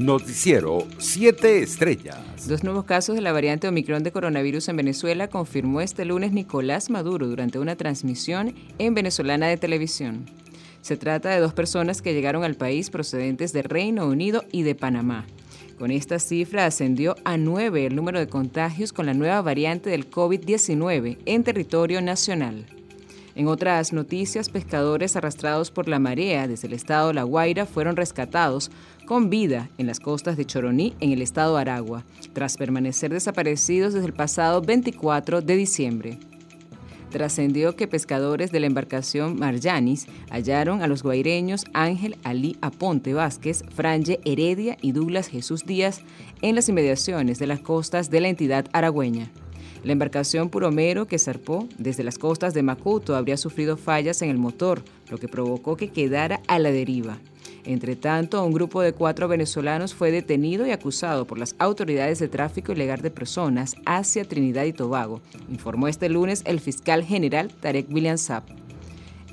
Noticiero 7 Estrellas. Dos nuevos casos de la variante Omicron de coronavirus en Venezuela confirmó este lunes Nicolás Maduro durante una transmisión en Venezolana de Televisión. Se trata de dos personas que llegaron al país procedentes de Reino Unido y de Panamá. Con esta cifra ascendió a nueve el número de contagios con la nueva variante del COVID-19 en territorio nacional. En otras noticias, pescadores arrastrados por la marea desde el estado La Guaira fueron rescatados con vida en las costas de Choroní, en el estado Aragua, tras permanecer desaparecidos desde el pasado 24 de diciembre trascendió que pescadores de la embarcación Marjanis hallaron a los guaireños Ángel Ali Aponte Vázquez, Franje Heredia y Douglas Jesús Díaz en las inmediaciones de las costas de la entidad aragüeña. La embarcación Puromero que zarpó desde las costas de Macuto habría sufrido fallas en el motor, lo que provocó que quedara a la deriva. Entre tanto, un grupo de cuatro venezolanos fue detenido y acusado por las autoridades de tráfico ilegal de personas hacia Trinidad y Tobago, informó este lunes el fiscal general Tarek William Saab.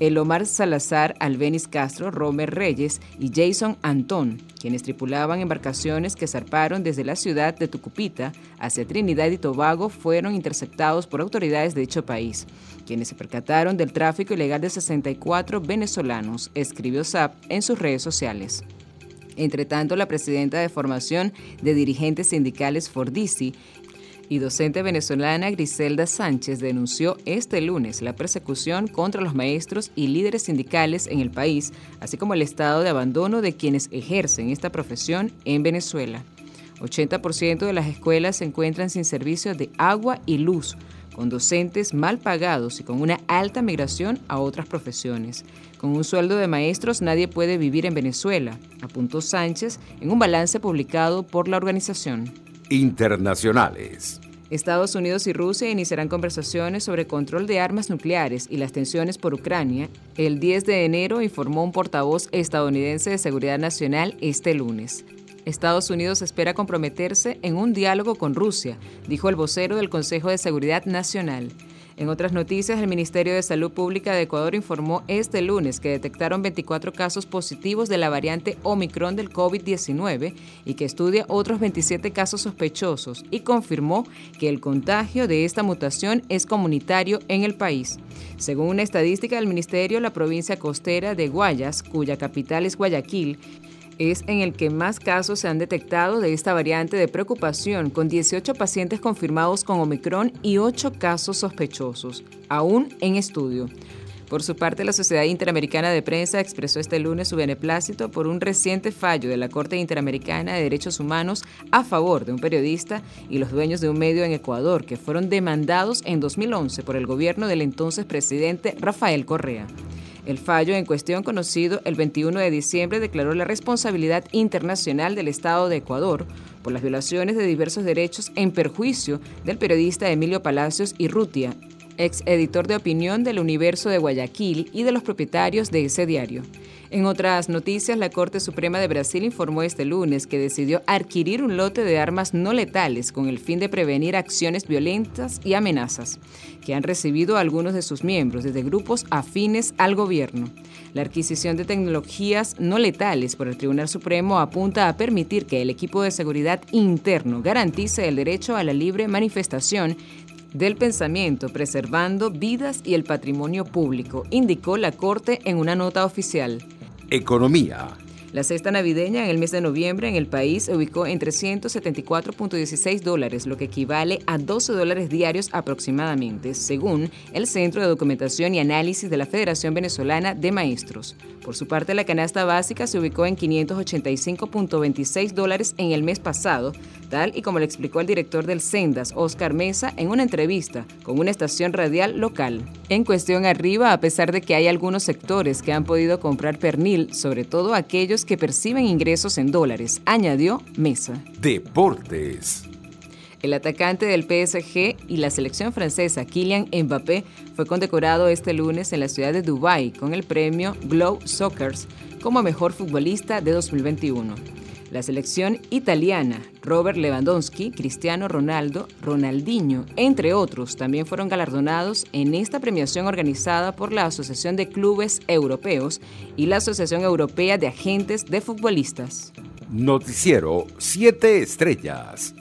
El Omar Salazar Albenis Castro, Romer Reyes y Jason Antón, quienes tripulaban embarcaciones que zarparon desde la ciudad de Tucupita hacia Trinidad y Tobago, fueron interceptados por autoridades de dicho país, quienes se percataron del tráfico ilegal de 64 venezolanos, escribió SAP en sus redes sociales. Entre tanto, la presidenta de formación de dirigentes sindicales Fordisi y docente venezolana Griselda Sánchez denunció este lunes la persecución contra los maestros y líderes sindicales en el país, así como el estado de abandono de quienes ejercen esta profesión en Venezuela. 80% de las escuelas se encuentran sin servicio de agua y luz, con docentes mal pagados y con una alta migración a otras profesiones. Con un sueldo de maestros nadie puede vivir en Venezuela, apuntó Sánchez en un balance publicado por la organización internacionales. Estados Unidos y Rusia iniciarán conversaciones sobre control de armas nucleares y las tensiones por Ucrania. El 10 de enero informó un portavoz estadounidense de Seguridad Nacional este lunes. Estados Unidos espera comprometerse en un diálogo con Rusia, dijo el vocero del Consejo de Seguridad Nacional. En otras noticias, el Ministerio de Salud Pública de Ecuador informó este lunes que detectaron 24 casos positivos de la variante Omicron del COVID-19 y que estudia otros 27 casos sospechosos y confirmó que el contagio de esta mutación es comunitario en el país. Según una estadística del Ministerio, la provincia costera de Guayas, cuya capital es Guayaquil, es en el que más casos se han detectado de esta variante de preocupación, con 18 pacientes confirmados con Omicron y 8 casos sospechosos, aún en estudio. Por su parte, la Sociedad Interamericana de Prensa expresó este lunes su beneplácito por un reciente fallo de la Corte Interamericana de Derechos Humanos a favor de un periodista y los dueños de un medio en Ecuador que fueron demandados en 2011 por el gobierno del entonces presidente Rafael Correa. El fallo en cuestión, conocido el 21 de diciembre, declaró la responsabilidad internacional del Estado de Ecuador por las violaciones de diversos derechos en perjuicio del periodista Emilio Palacios y Rutia, ex editor de opinión del Universo de Guayaquil y de los propietarios de ese diario. En otras noticias, la Corte Suprema de Brasil informó este lunes que decidió adquirir un lote de armas no letales con el fin de prevenir acciones violentas y amenazas que han recibido algunos de sus miembros desde grupos afines al gobierno. La adquisición de tecnologías no letales por el Tribunal Supremo apunta a permitir que el equipo de seguridad interno garantice el derecho a la libre manifestación del pensamiento, preservando vidas y el patrimonio público, indicó la Corte en una nota oficial. Economía. La cesta navideña en el mes de noviembre en el país se ubicó en 374.16 dólares, lo que equivale a 12 dólares diarios aproximadamente, según el Centro de Documentación y Análisis de la Federación Venezolana de Maestros. Por su parte, la canasta básica se ubicó en 585.26 dólares en el mes pasado, tal y como le explicó el director del Sendas, Oscar Mesa, en una entrevista con una estación radial local. En cuestión arriba, a pesar de que hay algunos sectores que han podido comprar pernil, sobre todo aquellos que perciben ingresos en dólares, añadió Mesa. Deportes. El atacante del PSG y la selección francesa Kylian Mbappé fue condecorado este lunes en la ciudad de Dubái con el premio Glow Soccers como mejor futbolista de 2021. La selección italiana, Robert Lewandowski, Cristiano Ronaldo, Ronaldinho, entre otros, también fueron galardonados en esta premiación organizada por la Asociación de Clubes Europeos y la Asociación Europea de Agentes de Futbolistas. Noticiero 7 Estrellas.